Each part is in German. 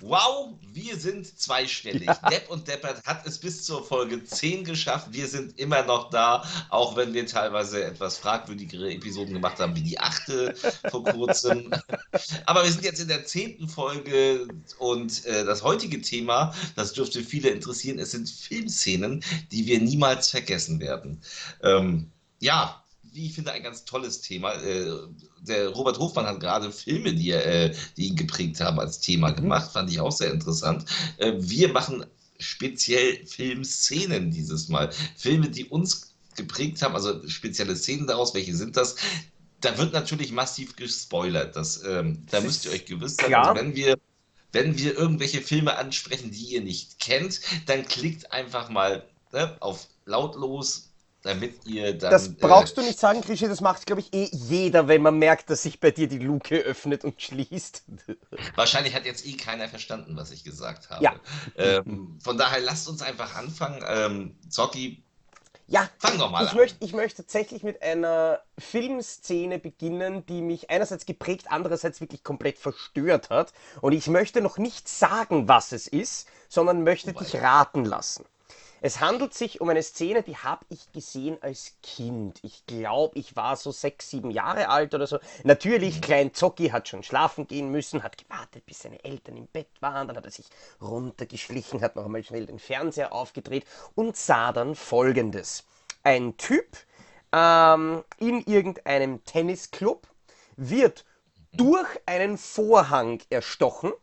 Wow, wir sind zweistellig. Ja. Depp und Deppert hat es bis zur Folge 10 geschafft. Wir sind immer noch da, auch wenn wir teilweise etwas fragwürdigere Episoden gemacht haben, wie die achte vor kurzem. Aber wir sind jetzt in der zehnten Folge und äh, das heutige Thema, das dürfte viele interessieren, es sind Filmszenen, die wir niemals vergessen werden. Ähm, ja, wie ich finde, ein ganz tolles Thema. Äh, der Robert Hofmann hat gerade Filme, die, er, äh, die ihn geprägt haben, als Thema mhm. gemacht. Fand ich auch sehr interessant. Äh, wir machen speziell Filmszenen dieses Mal. Filme, die uns geprägt haben, also spezielle Szenen daraus. Welche sind das? Da wird natürlich massiv gespoilert. Das, ähm, da müsst ihr euch gewiss sein. Also wenn wir wenn wir irgendwelche Filme ansprechen, die ihr nicht kennt, dann klickt einfach mal ne, auf lautlos damit ihr dann. Das brauchst äh, du nicht sagen, Krischi, das macht, glaube ich, eh jeder, wenn man merkt, dass sich bei dir die Luke öffnet und schließt. Wahrscheinlich hat jetzt eh keiner verstanden, was ich gesagt habe. Ja. Ähm, von daher lasst uns einfach anfangen. Ähm, Zocki, ja, fang doch mal ich an. Möchte, ich möchte tatsächlich mit einer Filmszene beginnen, die mich einerseits geprägt, andererseits wirklich komplett verstört hat. Und ich möchte noch nicht sagen, was es ist, sondern möchte oh dich raten lassen. Es handelt sich um eine Szene, die habe ich gesehen als Kind. Ich glaube, ich war so sechs, sieben Jahre alt oder so. Natürlich, mhm. Klein Zocki hat schon schlafen gehen müssen, hat gewartet, bis seine Eltern im Bett waren. Dann hat er sich runtergeschlichen, hat noch einmal schnell den Fernseher aufgedreht und sah dann Folgendes. Ein Typ ähm, in irgendeinem Tennisclub wird durch einen Vorhang erstochen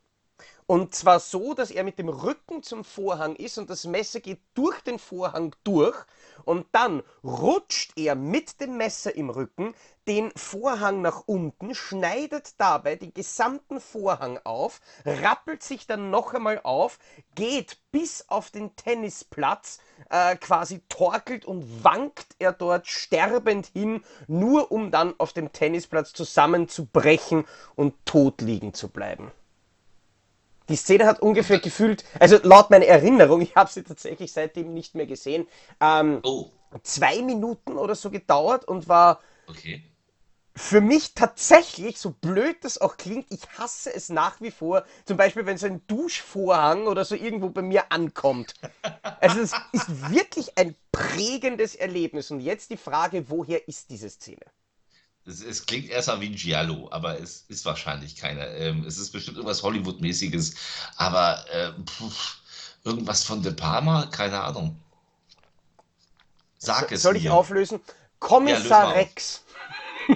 und zwar so, dass er mit dem Rücken zum Vorhang ist und das Messer geht durch den Vorhang durch und dann rutscht er mit dem Messer im Rücken den Vorhang nach unten, schneidet dabei den gesamten Vorhang auf, rappelt sich dann noch einmal auf, geht bis auf den Tennisplatz, äh, quasi torkelt und wankt er dort sterbend hin, nur um dann auf dem Tennisplatz zusammenzubrechen und tot liegen zu bleiben. Die Szene hat ungefähr gefühlt, also laut meiner Erinnerung, ich habe sie tatsächlich seitdem nicht mehr gesehen, ähm, oh. zwei Minuten oder so gedauert und war okay. für mich tatsächlich, so blöd das auch klingt, ich hasse es nach wie vor, zum Beispiel wenn so ein Duschvorhang oder so irgendwo bei mir ankommt. Also es ist wirklich ein prägendes Erlebnis. Und jetzt die Frage, woher ist diese Szene? Es, es, klingt erstmal wie ein Giallo, aber es ist wahrscheinlich keiner. Ähm, es ist bestimmt irgendwas Hollywood-mäßiges, aber äh, pf, irgendwas von De Palma, keine Ahnung. Sag so, es Soll mir. ich auflösen? Kommissar ja, Rex.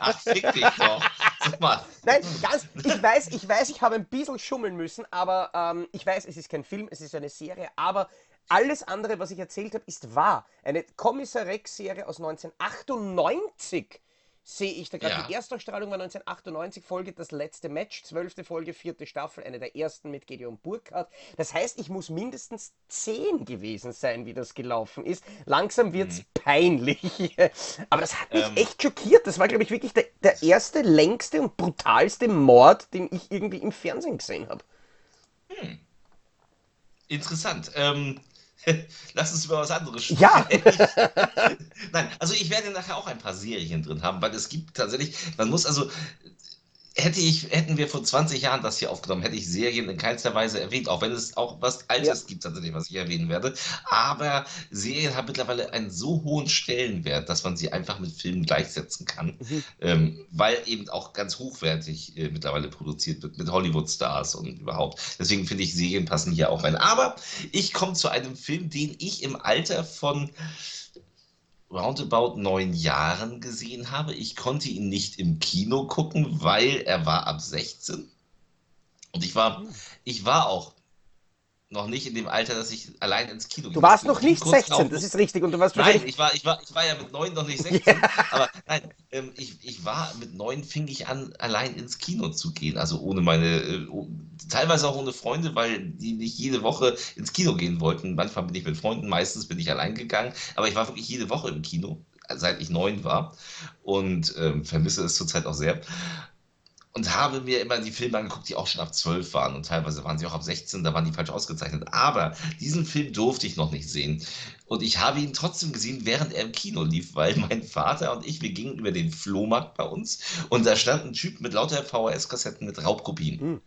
Ach, fick dich doch. Sag mal. Nein, ganz, ich weiß, ich weiß, ich habe ein bisschen schummeln müssen, aber ähm, ich weiß, es ist kein Film, es ist eine Serie, aber alles andere, was ich erzählt habe, ist wahr. Eine Kommissar Rex-Serie aus 1998 sehe ich da gerade. Ja. Die Erstausstrahlung war 1998, Folge das letzte Match, zwölfte Folge, vierte Staffel, eine der ersten mit Gedeon Burkhardt. Das heißt, ich muss mindestens zehn gewesen sein, wie das gelaufen ist. Langsam wird es mhm. peinlich. Aber das hat mich ähm. echt schockiert. Das war, glaube ich, wirklich der, der erste, längste und brutalste Mord, den ich irgendwie im Fernsehen gesehen habe. Hm. Interessant. Ähm, Lass uns über was anderes sprechen. Ja! Nein, also ich werde nachher auch ein paar Serien drin haben, weil es gibt tatsächlich, man muss also, hätte ich, hätten wir vor 20 Jahren das hier aufgenommen, hätte ich Serien in keinster Weise erwähnt, auch wenn es auch was Altes ja. gibt, tatsächlich, was ich erwähnen werde. Aber Serien haben mittlerweile einen so hohen Stellenwert, dass man sie einfach mit Filmen gleichsetzen kann, mhm. ähm, weil eben auch ganz hochwertig äh, mittlerweile produziert wird mit Hollywood-Stars und überhaupt. Deswegen finde ich, Serien passen hier auch rein. Aber ich komme zu einem Film, den ich im Alter von roundabout neun Jahren gesehen habe. Ich konnte ihn nicht im Kino gucken, weil er war ab 16. Und ich war, ich war auch noch nicht in dem Alter, dass ich allein ins Kino gehe. Du warst noch nicht 16, das ist richtig. Und du warst nein, ich war, ich, war, ich war ja mit neun noch nicht 16. Ja. Aber nein, ähm, ich, ich war mit neun fing ich an, allein ins Kino zu gehen. Also ohne meine, äh, teilweise auch ohne Freunde, weil die nicht jede Woche ins Kino gehen wollten. Manchmal bin ich mit Freunden, meistens bin ich allein gegangen. Aber ich war wirklich jede Woche im Kino, seit ich neun war. Und ähm, vermisse es zurzeit auch sehr. Und habe mir immer die Filme angeguckt, die auch schon ab 12 waren und teilweise waren sie auch ab 16, da waren die falsch ausgezeichnet. Aber diesen Film durfte ich noch nicht sehen. Und ich habe ihn trotzdem gesehen, während er im Kino lief, weil mein Vater und ich, wir gingen über den Flohmarkt bei uns und da stand ein Typ mit lauter VHS-Kassetten mit Raubkopien. Hm.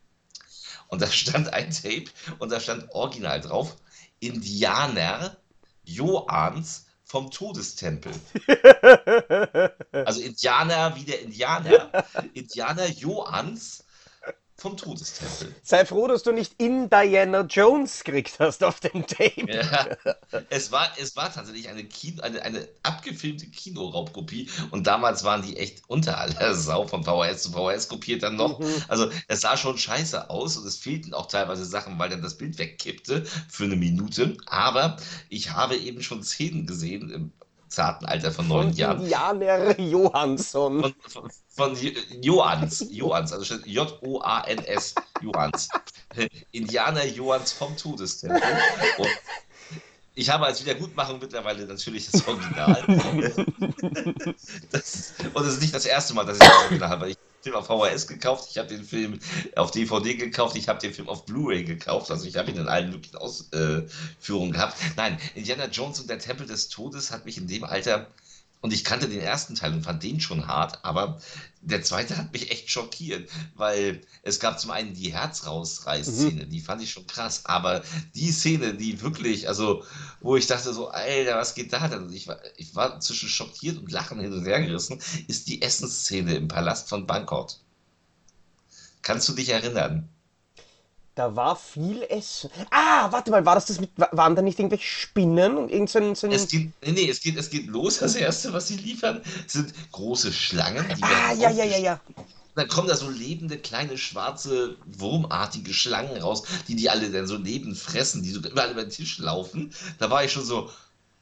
Und da stand ein Tape und da stand original drauf: Indianer Joans vom Todestempel. also Indianer wie der Indianer. Indianer Joans vom Todestempel. Sei froh, dass du nicht in Diana Jones gekriegt hast auf dem Tape. Ja, es, war, es war tatsächlich eine, Kino, eine, eine abgefilmte Kinoraubkopie und damals waren die echt unter aller Sau von VHS zu VHS kopiert dann noch. Mhm. Also es sah schon scheiße aus und es fehlten auch teilweise Sachen, weil dann das Bild wegkippte für eine Minute. Aber ich habe eben schon Szenen gesehen zarten Alter von neun Jahren. Indianer Johansson. Von, von, von Johans, Johans, also J-O-A-N-S, Johans. Indianer Johans vom Todestempel. Und ich habe als Wiedergutmachung mittlerweile natürlich das Original. das, und es ist nicht das erste Mal, dass ich das Original habe. Ich Film auf VHS gekauft, ich habe den Film auf DVD gekauft, ich habe den Film auf Blu-ray gekauft, also ich habe ihn in allen möglichen Ausführungen gehabt. Nein, Indiana Jones und der Tempel des Todes hat mich in dem Alter und ich kannte den ersten Teil und fand den schon hart, aber der zweite hat mich echt schockiert, weil es gab zum einen die Herzrausreißszene, mhm. die fand ich schon krass, aber die Szene, die wirklich, also, wo ich dachte so, Alter, was geht da denn? Ich war, ich war zwischen schockiert und lachen hin und her gerissen, ist die Essensszene im Palast von Bangkok. Kannst du dich erinnern? Da war viel Essen. Ah, warte mal, war das das mit, waren da nicht irgendwelche Spinnen und irgend so es geht, nee, nee, es geht, es geht los. Das erste, was sie liefern, sind große Schlangen. ah, ja, ja, ja, ja. Dann kommen da so lebende, kleine, schwarze, wurmartige Schlangen raus, die die alle dann so lebend fressen, die so überall über den Tisch laufen. Da war ich schon so,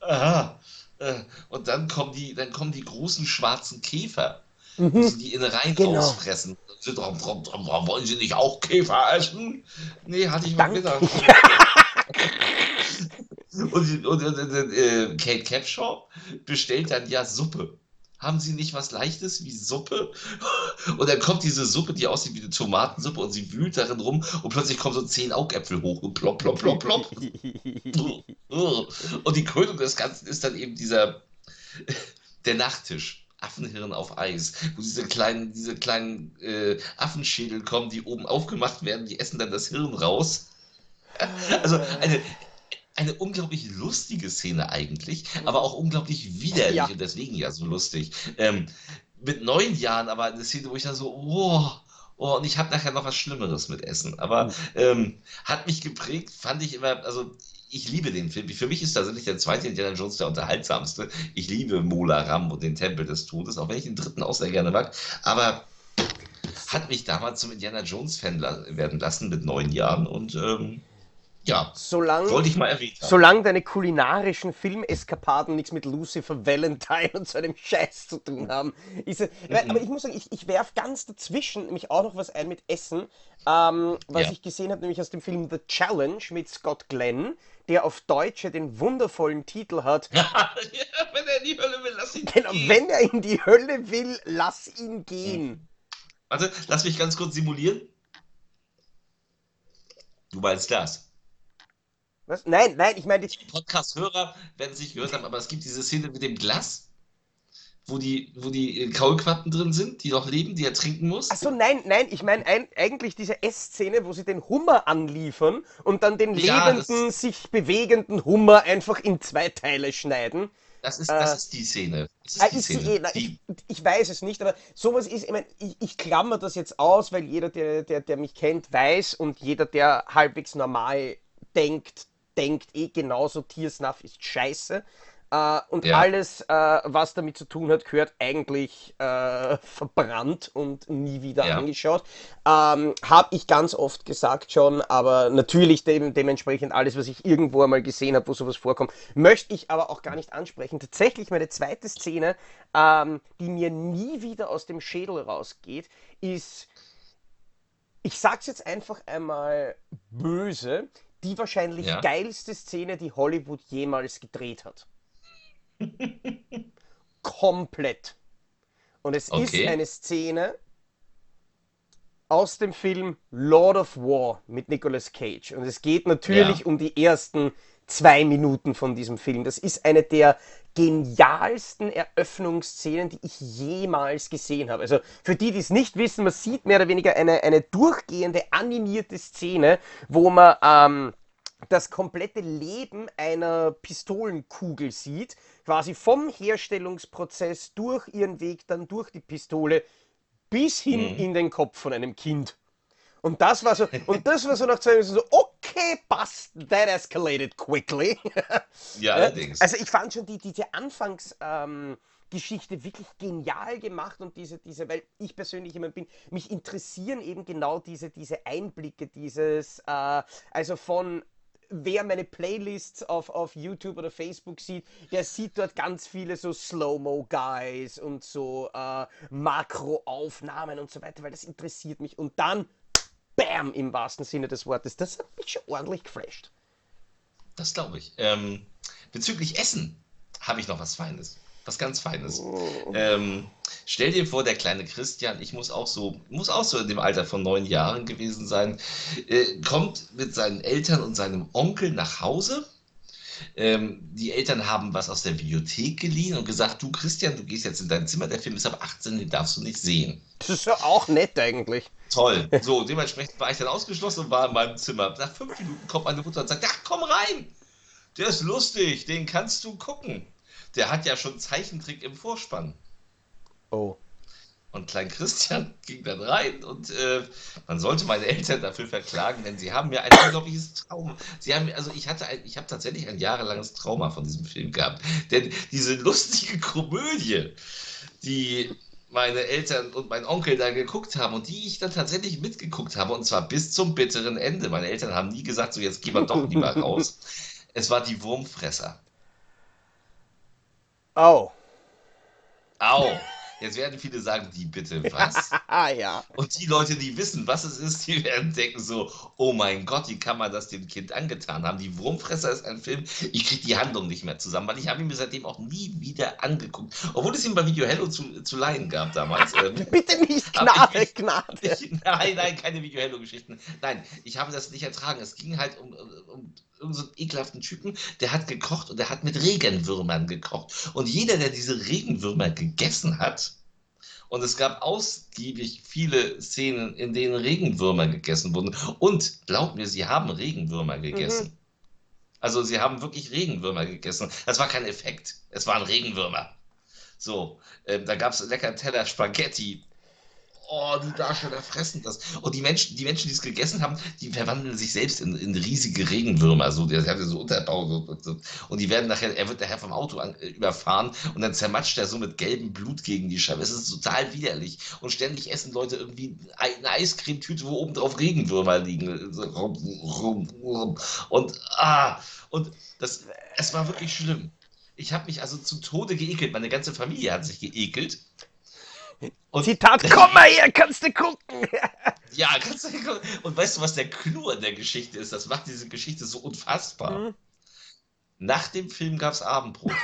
aha. Äh, und dann kommen die, dann kommen die großen schwarzen Käfer mhm. die Innereien genau. rausfressen. Wollen Sie nicht auch Käfer essen? Nee, hatte ich mal gesagt. und, und, und äh, Kate Capshaw bestellt dann ja Suppe. Haben Sie nicht was Leichtes wie Suppe? Und dann kommt diese Suppe, die aussieht wie eine Tomatensuppe und sie wühlt darin rum und plötzlich kommen so zehn Augäpfel hoch und plopp, plopp, plopp, plopp. und die Krönung des Ganzen ist dann eben dieser, der Nachttisch. Affenhirn auf Eis, wo diese kleinen, diese kleinen äh, Affenschädel kommen, die oben aufgemacht werden, die essen dann das Hirn raus. Also eine, eine unglaublich lustige Szene eigentlich, aber auch unglaublich widerlich ja. und deswegen ja so lustig. Ähm, mit neun Jahren aber eine Szene, wo ich dann so, oh, oh und ich habe nachher noch was Schlimmeres mit Essen. Aber mhm. ähm, hat mich geprägt, fand ich immer, also ich liebe den Film. Für mich ist tatsächlich der zweite Indiana Jones der unterhaltsamste. Ich liebe Mola Ram und den Tempel des Todes, auch wenn ich den dritten auch sehr gerne mag. Aber hat mich damals zum Indiana Jones-Fan werden lassen mit neun Jahren und ähm, ja, solange, wollte ich mal erwähnen. Solange deine kulinarischen Filmeskapaden nichts mit Lucifer Valentine und so einem Scheiß zu tun haben. Ist, mhm. Aber ich muss sagen, ich, ich werfe ganz dazwischen nämlich auch noch was ein mit Essen, ähm, was ja. ich gesehen habe, nämlich aus dem Film The Challenge mit Scott Glenn, der auf Deutsch den wundervollen Titel hat. ja, wenn er in die Hölle will, lass ihn genau, gehen. Wenn er in die Hölle will, lass ihn gehen. Warte, lass mich ganz kurz simulieren. Du meinst das? Was? Nein, nein, ich meine. Die Podcast-Hörer werden es nicht gehört haben, aber es gibt diese Szene mit dem Glas, wo die, wo die äh, Kaulquappen drin sind, die noch leben, die er trinken muss. Achso, nein, nein, ich meine eigentlich diese Essszene, wo sie den Hummer anliefern und dann den ja, lebenden, sich bewegenden Hummer einfach in zwei Teile schneiden. Das ist, das äh, ist die Szene. Das ist ah, die Szene. Eh, na, die... Ich, ich, weiß es nicht, aber sowas ist, ich meine, ich, ich klammer das jetzt aus, weil jeder, der, der, der mich kennt, weiß und jeder, der halbwegs normal denkt, denkt eh genauso, Tiersnuff ist scheiße. Uh, und ja. alles, uh, was damit zu tun hat, gehört eigentlich uh, verbrannt und nie wieder ja. angeschaut. Ähm, habe ich ganz oft gesagt schon, aber natürlich de dementsprechend alles, was ich irgendwo einmal gesehen habe, wo sowas vorkommt, möchte ich aber auch gar nicht ansprechen. Tatsächlich meine zweite Szene, ähm, die mir nie wieder aus dem Schädel rausgeht, ist, ich sag's jetzt einfach einmal böse, die wahrscheinlich ja. geilste Szene, die Hollywood jemals gedreht hat. Komplett. Und es okay. ist eine Szene, aus dem Film Lord of War mit Nicolas Cage. Und es geht natürlich ja. um die ersten zwei Minuten von diesem Film. Das ist eine der genialsten Eröffnungsszenen, die ich jemals gesehen habe. Also für die, die es nicht wissen, man sieht mehr oder weniger eine, eine durchgehende animierte Szene, wo man ähm, das komplette Leben einer Pistolenkugel sieht, quasi vom Herstellungsprozess durch ihren Weg dann durch die Pistole bis hin mhm. in den Kopf von einem Kind. Und das war so, und das war so nach zwei Minuten so, okay, passt, that escalated quickly. Ja, allerdings. Also ich fand schon die, diese Anfangsgeschichte ähm, wirklich genial gemacht und diese, diese, weil ich persönlich jemand bin, mich interessieren eben genau diese, diese Einblicke, dieses, äh, also von wer meine Playlists auf, auf YouTube oder Facebook sieht, der sieht dort ganz viele so Slow-Mo-Guys und so äh, Makroaufnahmen und so weiter, weil das interessiert mich. Und dann Bam im wahrsten Sinne des Wortes. Das hat mich schon ordentlich geflasht. Das glaube ich. Ähm, bezüglich Essen habe ich noch was Feines. Was ganz Feines. Oh. Ähm, stell dir vor, der kleine Christian, ich muss auch so, muss auch so in dem Alter von neun Jahren gewesen sein, äh, kommt mit seinen Eltern und seinem Onkel nach Hause ähm, die Eltern haben was aus der Bibliothek geliehen und gesagt, du Christian, du gehst jetzt in dein Zimmer, der Film ist ab 18, den darfst du nicht sehen. Das ist ja auch nett eigentlich. Toll. So, dementsprechend war ich dann ausgeschlossen und war in meinem Zimmer. Nach fünf Minuten kommt meine Mutter und sagt, ach komm rein, der ist lustig, den kannst du gucken. Der hat ja schon Zeichentrick im Vorspann. Oh. Und Klein Christian ging dann rein und äh, man sollte meine Eltern dafür verklagen, denn sie haben mir ein unglaubliches Trauma. Sie haben, also ich hatte, ein, ich habe tatsächlich ein jahrelanges Trauma von diesem Film gehabt, denn diese lustige Komödie, die meine Eltern und mein Onkel da geguckt haben und die ich dann tatsächlich mitgeguckt habe und zwar bis zum bitteren Ende. Meine Eltern haben nie gesagt, so jetzt gehen wir doch lieber raus. Es war die Wurmfresser. Au. Au. Jetzt werden viele sagen, die bitte was? ja. Und die Leute, die wissen, was es ist, die werden denken so, oh mein Gott, wie kann man das dem Kind angetan haben? Die Wurmfresser ist ein Film, ich kriege die Handlung nicht mehr zusammen, weil ich habe ihn mir seitdem auch nie wieder angeguckt. Obwohl es ihn bei Video Hello zu, zu leihen gab damals. Ähm, bitte nicht, Gnade, ich, Gnade. Ich, nein, nein, keine Video Hello Geschichten. Nein, ich habe das nicht ertragen. Es ging halt um, um irgendeinen so ekelhaften Typen, der hat gekocht und der hat mit Regenwürmern gekocht. Und jeder, der diese Regenwürmer gegessen hat, und es gab ausgiebig viele Szenen, in denen Regenwürmer gegessen wurden. Und glaub mir, sie haben Regenwürmer gegessen. Mhm. Also sie haben wirklich Regenwürmer gegessen. Das war kein Effekt. Es waren Regenwürmer. So, äh, da gab es lecker Teller Spaghetti oh, die Darsteller fressen das. Und die Menschen, die Menschen, die es gegessen haben, die verwandeln sich selbst in, in riesige Regenwürmer. So, der hat so Unterbau. So, so, und die werden nachher, er wird nachher vom Auto an, äh, überfahren und dann zermatscht er so mit gelbem Blut gegen die Scheibe. Es ist total widerlich. Und ständig essen Leute irgendwie eine Eiscremetüte, wo oben drauf Regenwürmer liegen. Und, ah, und das, es war wirklich schlimm. Ich habe mich also zu Tode geekelt. Meine ganze Familie hat sich geekelt. Und Zitat, komm mal her, kannst du gucken. ja, kannst du gucken. Und weißt du, was der Clou an der Geschichte ist? Das macht diese Geschichte so unfassbar. Mhm. Nach dem Film gab es Abendbrot.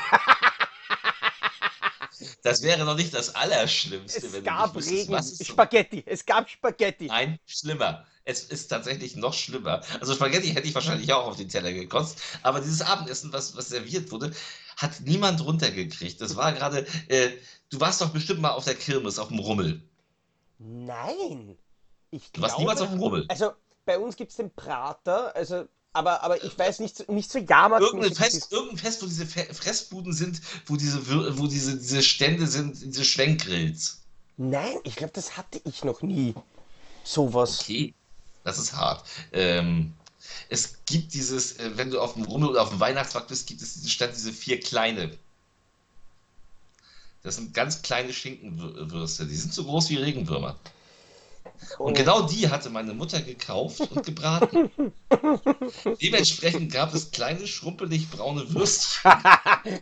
Das wäre noch nicht das Allerschlimmste. Es gab Regen, was Spaghetti. Es gab Spaghetti. Nein, schlimmer. Es ist tatsächlich noch schlimmer. Also Spaghetti hätte ich wahrscheinlich auch auf den Teller gekostet. Aber dieses Abendessen, was, was serviert wurde, hat niemand runtergekriegt. Das war gerade, äh, du warst doch bestimmt mal auf der Kirmes, auf dem Rummel. Nein. Ich du warst niemals auf dem Rummel. Also bei uns gibt es den Prater, also aber, aber ich weiß nicht, nicht so Jahrmarkt. Irgendein Fest, irgendein Fest, wo diese Fressbuden sind, wo diese, wo diese, diese Stände sind, diese Schwenkgrills. Nein, ich glaube, das hatte ich noch nie. Sowas. Okay, das ist hart. Ähm, es gibt dieses, äh, wenn du auf dem Rummel oder auf dem Weihnachtsmarkt bist, gibt es diesen Stand, diese vier kleine. Das sind ganz kleine Schinkenwürste. Die sind so groß wie Regenwürmer. Und oh. genau die hatte meine Mutter gekauft und gebraten. Dementsprechend gab es kleine, schrumpelig braune Würstchen,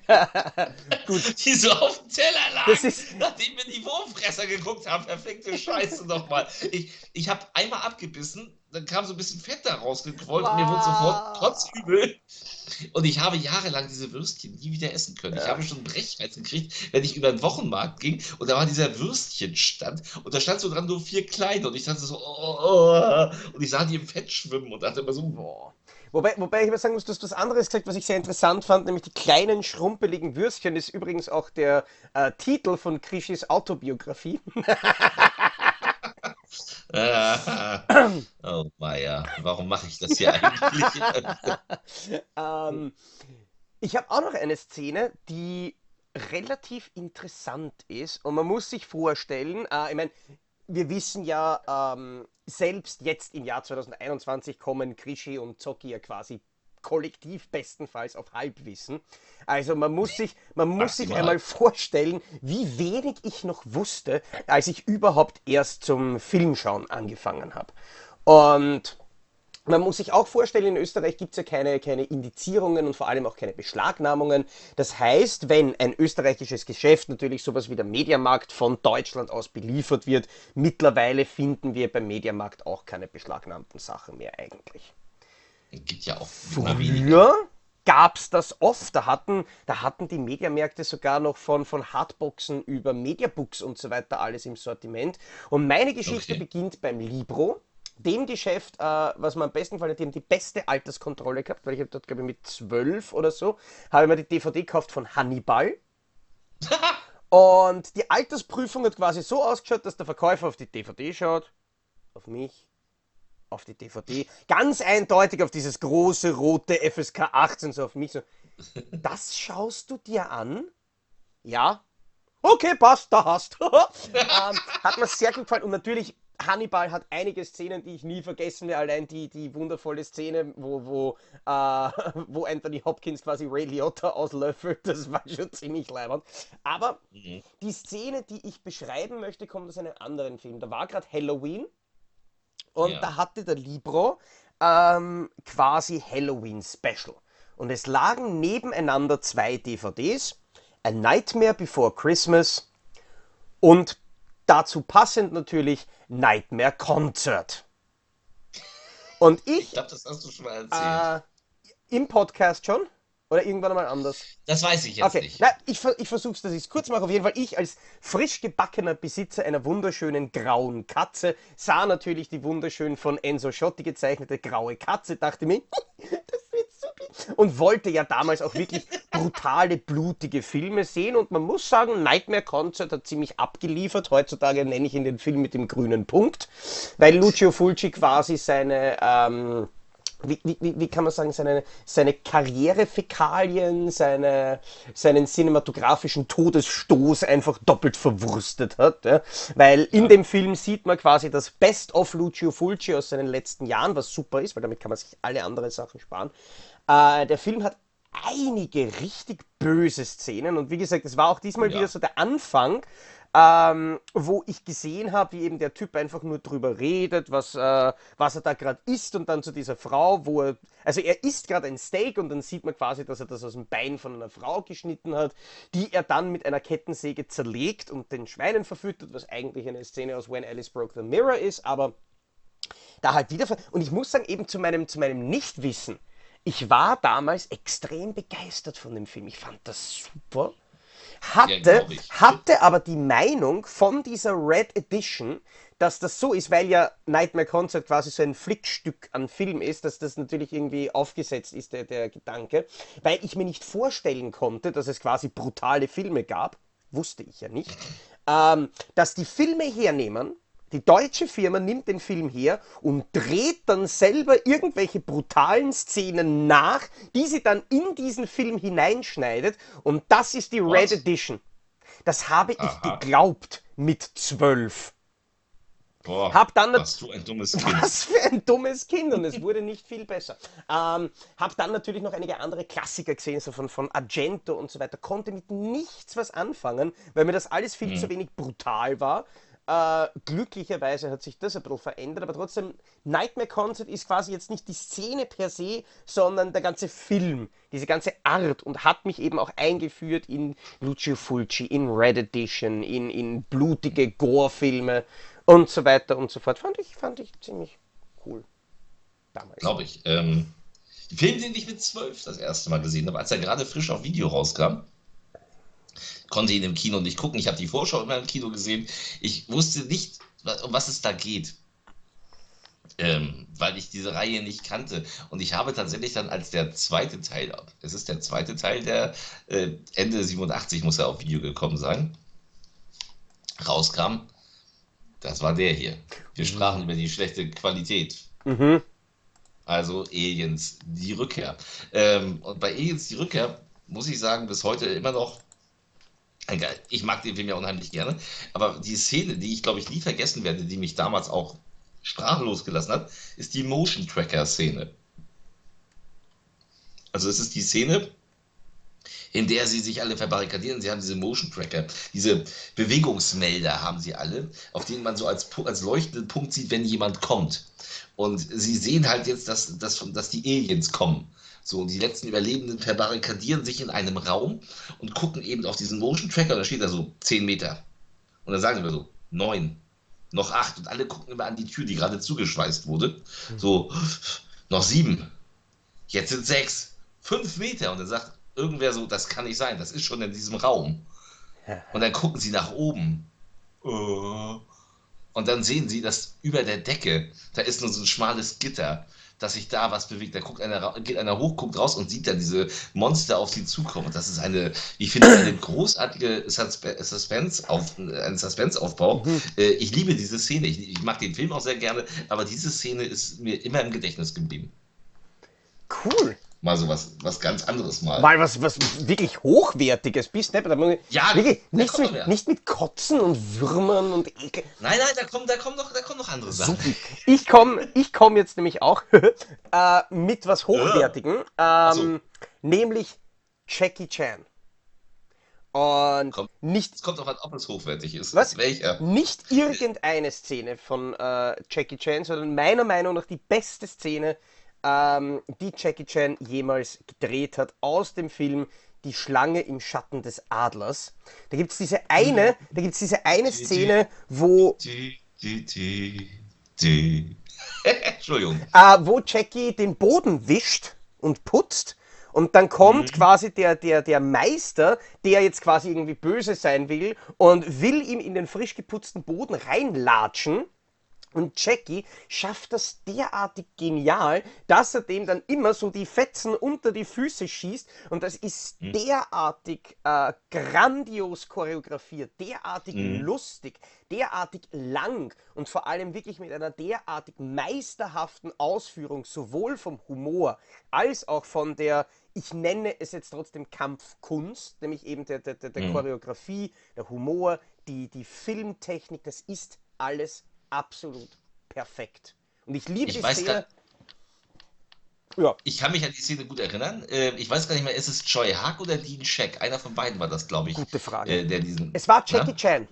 die so auf dem Teller lagen, nachdem wir die Wurmfresser geguckt haben. Perfekte Scheiße nochmal. Ich, ich habe einmal abgebissen, dann kam so ein bisschen Fett da rausgequollt und mir wurde sofort kotzübel. Und ich habe jahrelang diese Würstchen nie wieder essen können. Ja. Ich habe schon Brechreiz gekriegt, wenn ich über den Wochenmarkt ging und da war dieser Würstchenstand und da stand so dran nur vier kleine und ich dachte so, oh, oh, und ich sah die im Fett schwimmen und dachte immer so, boah. Wobei, wobei ich immer sagen muss, du hast was anderes gesagt, was ich sehr interessant fand, nämlich die kleinen, schrumpeligen Würstchen. Das ist übrigens auch der äh, Titel von Krishis Autobiografie. oh Meier, warum mache ich das hier eigentlich? ähm, ich habe auch noch eine Szene, die relativ interessant ist und man muss sich vorstellen, äh, ich meine, wir wissen ja, ähm, selbst jetzt im Jahr 2021 kommen Krischi und Zocki ja quasi kollektiv bestenfalls auf Halbwissen. Also man muss sich, man muss sich einmal vorstellen, wie wenig ich noch wusste, als ich überhaupt erst zum Filmschauen angefangen habe. Und man muss sich auch vorstellen, in Österreich gibt es ja keine, keine Indizierungen und vor allem auch keine Beschlagnahmungen. Das heißt, wenn ein österreichisches Geschäft natürlich sowas wie der Mediamarkt von Deutschland aus beliefert wird, mittlerweile finden wir beim Mediamarkt auch keine beschlagnahmten Sachen mehr eigentlich. Gibt ja auch Früher gab es das oft. Da hatten, da hatten die Mediamärkte sogar noch von, von Hardboxen über Mediabooks und so weiter alles im Sortiment. Und meine Geschichte okay. beginnt beim Libro dem Geschäft, äh, was man am besten gefallen hat, die haben die beste Alterskontrolle gehabt, weil ich habe dort, glaube ich, mit zwölf oder so, habe ich mir die DVD gekauft von Hannibal. Und die Altersprüfung hat quasi so ausgeschaut, dass der Verkäufer auf die DVD schaut, auf mich, auf die DVD, ganz eindeutig auf dieses große rote FSK 18, so auf mich, so, das schaust du dir an? Ja. Okay, passt, da hast. ähm, hat mir sehr gut gefallen und natürlich Hannibal hat einige Szenen, die ich nie vergessen werde. Allein die, die wundervolle Szene, wo, wo, äh, wo Anthony Hopkins quasi Ray Liotta auslöffelt, das war schon ziemlich leibend. Aber mhm. die Szene, die ich beschreiben möchte, kommt aus einem anderen Film. Da war gerade Halloween und ja. da hatte der Libro ähm, quasi Halloween Special. Und es lagen nebeneinander zwei DVDs: A Nightmare Before Christmas und dazu passend natürlich Nightmare Concert. Und ich. Ich glaube, das hast du schon mal erzählt. Äh, Im Podcast schon? Oder irgendwann einmal anders? Das weiß ich jetzt okay. nicht. Na, ich, ich versuche es, dass ich es kurz mache. Auf jeden Fall, ich als frisch gebackener Besitzer einer wunderschönen grauen Katze sah natürlich die wunderschön von Enzo Schotti gezeichnete graue Katze, dachte mir, das wird super. Und wollte ja damals auch wirklich brutale, blutige Filme sehen. Und man muss sagen, Nightmare Concert hat ziemlich abgeliefert. Heutzutage nenne ich ihn den Film mit dem grünen Punkt, weil Lucio Fulci quasi seine. Ähm, wie, wie, wie kann man sagen, seine, seine Karrierefäkalien, seine, seinen cinematografischen Todesstoß einfach doppelt verwurstet hat. Ja? Weil in dem Film sieht man quasi das Best of Lucio Fulci aus seinen letzten Jahren, was super ist, weil damit kann man sich alle anderen Sachen sparen. Äh, der Film hat einige richtig böse Szenen und wie gesagt, es war auch diesmal ja. wieder so der Anfang ähm, wo ich gesehen habe, wie eben der Typ einfach nur drüber redet, was, äh, was er da gerade isst und dann zu dieser Frau, wo er, also er isst gerade ein Steak und dann sieht man quasi, dass er das aus dem Bein von einer Frau geschnitten hat, die er dann mit einer Kettensäge zerlegt und den Schweinen verfüttert, was eigentlich eine Szene aus When Alice Broke the Mirror ist, aber da halt wieder, und ich muss sagen, eben zu meinem, zu meinem Nichtwissen, ich war damals extrem begeistert von dem Film. Ich fand das super hatte, ja, hatte aber die Meinung von dieser Red Edition, dass das so ist, weil ja Nightmare Concert quasi so ein Flickstück an Film ist, dass das natürlich irgendwie aufgesetzt ist, der, der Gedanke, weil ich mir nicht vorstellen konnte, dass es quasi brutale Filme gab, wusste ich ja nicht, ähm, dass die Filme hernehmen, die deutsche Firma nimmt den Film her und dreht dann selber irgendwelche brutalen Szenen nach, die sie dann in diesen Film hineinschneidet. Und das ist die Red Edition. Das habe ich Aha. geglaubt mit zwölf. Boah, hab dann was für ein dummes Kind. Was für ein dummes Kind und es wurde nicht viel besser. Ähm, hab dann natürlich noch einige andere Klassiker gesehen, so von, von Argento und so weiter. Konnte mit nichts was anfangen, weil mir das alles viel mhm. zu wenig brutal war. Äh, glücklicherweise hat sich das ein bisschen verändert, aber trotzdem, Nightmare Concert ist quasi jetzt nicht die Szene per se, sondern der ganze Film, diese ganze Art und hat mich eben auch eingeführt in Lucio Fulci, in Red Edition, in, in blutige Gore-Filme und so weiter und so fort. Fand ich, fand ich ziemlich cool. damals. Glaube ich. Ähm, Film, den ich mit zwölf das erste Mal gesehen habe, als er gerade frisch auf Video rauskam. Konnte ihn im Kino nicht gucken. Ich habe die Vorschau immer im Kino gesehen. Ich wusste nicht, um was es da geht. Ähm, weil ich diese Reihe nicht kannte. Und ich habe tatsächlich dann als der zweite Teil, es ist der zweite Teil, der äh, Ende 87 muss er auf Video gekommen sein, rauskam. Das war der hier. Wir sprachen mhm. über die schlechte Qualität. Mhm. Also Aliens, die Rückkehr. Ähm, und bei Aliens, die Rückkehr, muss ich sagen, bis heute immer noch. Ich mag den Film ja unheimlich gerne, aber die Szene, die ich glaube ich nie vergessen werde, die mich damals auch sprachlos gelassen hat, ist die Motion Tracker Szene. Also es ist die Szene, in der sie sich alle verbarrikadieren. Sie haben diese Motion Tracker, diese Bewegungsmelder haben sie alle, auf denen man so als, als leuchtenden Punkt sieht, wenn jemand kommt. Und sie sehen halt jetzt, dass, dass, dass die Aliens kommen. So, die letzten Überlebenden verbarrikadieren sich in einem Raum und gucken eben auf diesen Motion Tracker und da steht da so 10 Meter. Und dann sagen wir so, 9, noch 8 und alle gucken immer an die Tür, die gerade zugeschweißt wurde. So, noch 7, jetzt sind 6, 5 Meter. Und dann sagt irgendwer so, das kann nicht sein, das ist schon in diesem Raum. Und dann gucken sie nach oben. Und dann sehen sie, dass über der Decke, da ist nur so ein schmales Gitter, dass sich da was bewegt. Da guckt einer, geht einer hoch, guckt raus und sieht dann diese Monster auf sie zukommen. Und das ist eine, ich finde, eine großartige Suspense auf, ein Suspense-Aufbau. Mhm. Äh, ich liebe diese Szene. Ich, ich mag den Film auch sehr gerne, aber diese Szene ist mir immer im Gedächtnis geblieben. Cool mal so was, was ganz anderes mal. Mal was, was wirklich Hochwertiges bist, ne? Ja, wirklich, nicht, mit, nicht mit Kotzen und Würmern und Ekel. Nein, nein, da kommen, da kommen, noch, da kommen noch andere Sachen. Ich komme ich komm jetzt nämlich auch äh, mit was Hochwertigem, ähm, so. nämlich Jackie Chan. Und kommt, nicht. Es kommt auf an, ob es hochwertig ist. Was? Welcher? Nicht irgendeine Szene von äh, Jackie Chan, sondern meiner Meinung nach die beste Szene ähm, die Jackie Chan jemals gedreht hat aus dem Film Die Schlange im Schatten des Adlers. Da gibt es diese eine, da gibt's diese eine Szene, wo. Entschuldigung. Äh, wo Jackie den Boden wischt und putzt. Und dann kommt mhm. quasi der, der, der Meister, der jetzt quasi irgendwie böse sein will und will ihm in den frisch geputzten Boden reinlatschen. Und Jackie schafft das derartig genial, dass er dem dann immer so die Fetzen unter die Füße schießt. Und das ist mhm. derartig äh, grandios choreografiert, derartig mhm. lustig, derartig lang und vor allem wirklich mit einer derartig meisterhaften Ausführung, sowohl vom Humor als auch von der, ich nenne es jetzt trotzdem Kampfkunst, nämlich eben der, der, der mhm. Choreografie, der Humor, die, die Filmtechnik, das ist alles absolut perfekt. Und ich liebe ich die Szene. Ja. Ich kann mich an die Szene gut erinnern. Äh, ich weiß gar nicht mehr, ist es Choi Hack oder Dean Sheck? Einer von beiden war das, glaube ich. Gute Frage. Äh, der diesen, es war Jackie na? Chan.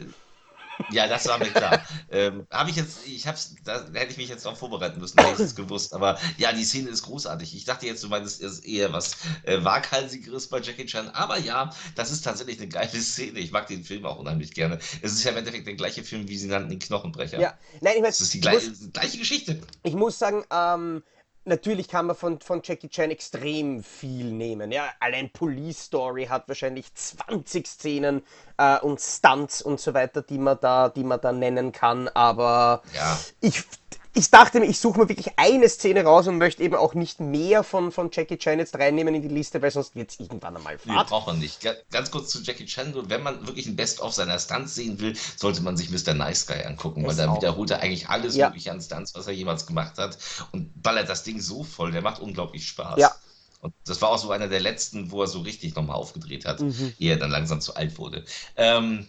Ja, das war mir klar. ähm, habe ich jetzt, ich hab's, da hätte ich mich jetzt noch vorbereiten müssen, hätte ich es gewusst. Aber ja, die Szene ist großartig. Ich dachte jetzt, du meinst, es ist eher was äh, waghalsigeres bei Jackie Chan. Aber ja, das ist tatsächlich eine geile Szene. Ich mag den Film auch unheimlich gerne. Es ist ja im Endeffekt der gleiche Film, wie sie nannten, den Knochenbrecher. Ja, nein, ich meine, es ist die gleiche, muss, gleiche Geschichte. Ich muss sagen, ähm, natürlich kann man von, von Jackie Chan extrem viel nehmen. Ja, allein Police Story hat wahrscheinlich 20 Szenen äh, und Stunts und so weiter, die man da, die man da nennen kann. Aber ja. ich, ich dachte mir, ich suche mir wirklich eine Szene raus und möchte eben auch nicht mehr von, von Jackie Chan jetzt reinnehmen in die Liste, weil sonst wird es irgendwann einmal. Nee, braucht man nicht. Ganz kurz zu Jackie Chan, wenn man wirklich ein Best-of seiner Stunts sehen will, sollte man sich Mr. Nice Guy angucken, das weil da wiederholt er eigentlich alles ja. mögliche an Stunts, was er jemals gemacht hat und ballert das Ding so voll, der macht unglaublich Spaß. Ja. Und das war auch so einer der letzten, wo er so richtig nochmal aufgedreht hat, mhm. ehe er dann langsam zu alt wurde. Ähm,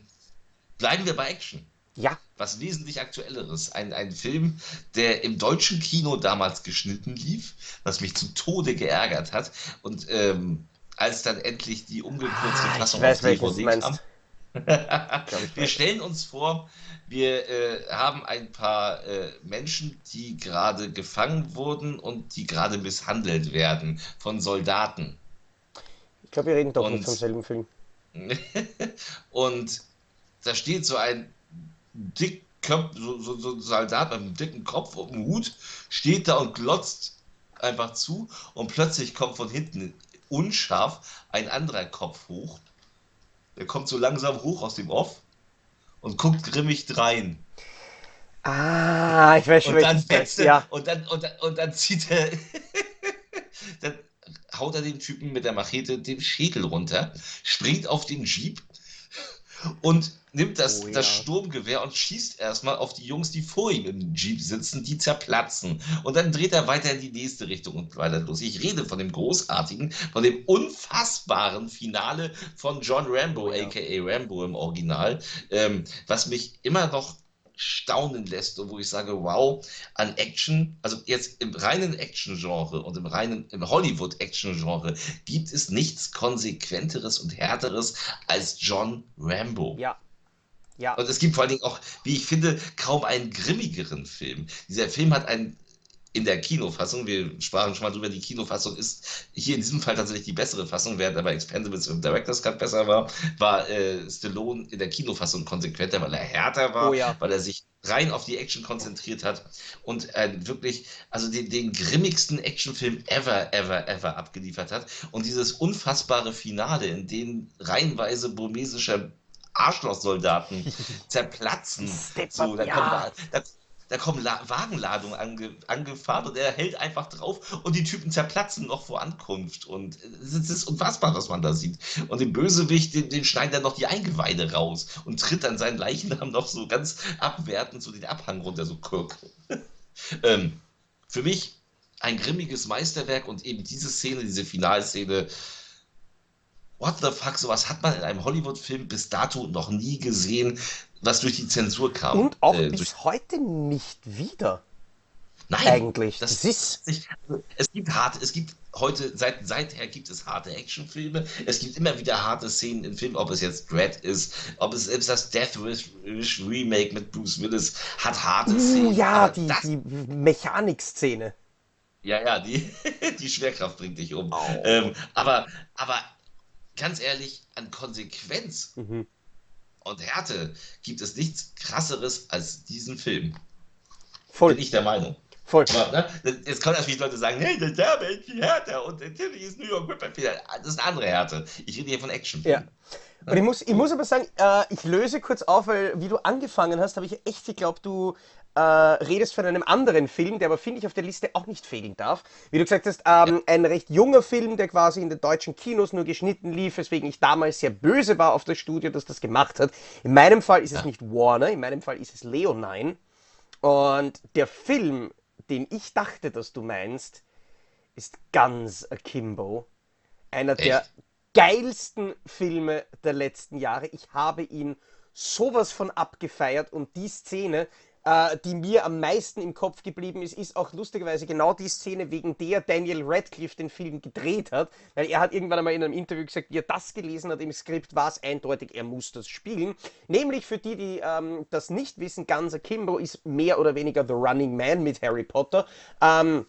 bleiben wir bei Action. Ja. Was wesentlich aktuelleres. Ein, ein Film, der im deutschen Kino damals geschnitten lief, was mich zu Tode geärgert hat. Und ähm, als dann endlich die umgekürzte ah, Fassung weiß, auf DVD kam. wir stellen uns vor, wir äh, haben ein paar äh, Menschen, die gerade gefangen wurden und die gerade misshandelt werden von Soldaten. Ich glaube, wir reden doch und, nicht vom selben Film. und da steht so ein dick, so, so, so ein Soldat mit einem dicken Kopf und einem Hut steht da und glotzt einfach zu und plötzlich kommt von hinten unscharf ein anderer Kopf hoch. Der kommt so langsam hoch aus dem Off und guckt grimmig drein. Ah, ich weiß schon, und dann, fetzt ja. und dann und dann und dann zieht er dann haut er den Typen mit der Machete den Schädel runter, springt auf den Jeep und nimmt das, oh, ja. das Sturmgewehr und schießt erstmal auf die Jungs, die vor ihm im Jeep sitzen, die zerplatzen. Und dann dreht er weiter in die nächste Richtung und weiter los. Ich rede von dem großartigen, von dem unfassbaren Finale von John Rambo, oh, ja. aka Rambo im Original, ähm, was mich immer noch staunen lässt und wo ich sage, wow, an Action, also jetzt im reinen Action-Genre und im reinen im Hollywood-Action-Genre gibt es nichts konsequenteres und härteres als John Rambo. Ja. Ja. Und es gibt vor allen Dingen auch, wie ich finde, kaum einen grimmigeren Film. Dieser Film hat einen in der Kinofassung, wir sprachen schon mal drüber, die Kinofassung ist hier in diesem Fall tatsächlich die bessere Fassung, während aber Expendables im Director's Cut besser war, war äh, Stallone in der Kinofassung konsequenter, weil er härter war, oh ja. weil er sich rein auf die Action konzentriert hat und äh, wirklich, also den, den grimmigsten Actionfilm ever, ever, ever abgeliefert hat. Und dieses unfassbare Finale, in dem reihenweise burmesischer Arschlochsoldaten zerplatzen. so, da, ja. kommt, da, da kommen La Wagenladungen ange angefahren und er hält einfach drauf und die Typen zerplatzen noch vor Ankunft. Und es ist unfassbar, was man da sieht. Und dem Bösewicht, den, den schneidet er noch die Eingeweide raus und tritt an seinen Leichnam noch so ganz abwertend so den Abhang runter, so Kirk. ähm, für mich ein grimmiges Meisterwerk und eben diese Szene, diese Finalszene, what the fuck, sowas hat man in einem Hollywood-Film bis dato noch nie gesehen was durch die Zensur kam. Und auch äh, bis heute nicht wieder. Nein, eigentlich. Das, ist. Nicht, also, es gibt harte, es gibt heute, seit, seither gibt es harte Actionfilme. Es gibt immer wieder harte Szenen in Filmen, ob es jetzt Dread ist, ob es selbst das Death Wish Remake mit Bruce Willis hat harte uh, Szenen. Ja, die, das, die Mechanik-Szene. Ja, ja, die, die Schwerkraft bringt dich um. Oh. Ähm, aber, aber ganz ehrlich, an Konsequenz mhm und Härte gibt es nichts krasseres als diesen Film. Voll. Bin ich der Meinung. Voll. Aber, ne, jetzt können natürlich Leute sagen, hey, der Derbe ist viel härter und natürlich ist New York Ripper viel Das ist eine andere Härte. Ich rede hier von Action. Ja. Und ich muss, ich muss aber sagen, äh, ich löse kurz auf, weil wie du angefangen hast, habe ich echt geglaubt, du äh, redest von einem anderen Film, der aber, finde ich, auf der Liste auch nicht fehlen darf. Wie du gesagt hast, ähm, ein recht junger Film, der quasi in den deutschen Kinos nur geschnitten lief, weswegen ich damals sehr böse war auf das Studio, das das gemacht hat. In meinem Fall ist es nicht Warner, in meinem Fall ist es Leonine. Und der Film, den ich dachte, dass du meinst, ist ganz akimbo. Einer Echt? der geilsten Filme der letzten Jahre. Ich habe ihn sowas von abgefeiert und die Szene, die mir am meisten im Kopf geblieben ist, ist auch lustigerweise genau die Szene, wegen der Daniel Radcliffe den Film gedreht hat, weil er hat irgendwann einmal in einem Interview gesagt, wie er das gelesen hat im Skript, war es eindeutig, er muss das spielen. Nämlich für die, die ähm, das nicht wissen, Guns Akimbo ist mehr oder weniger The Running Man mit Harry Potter. Ähm,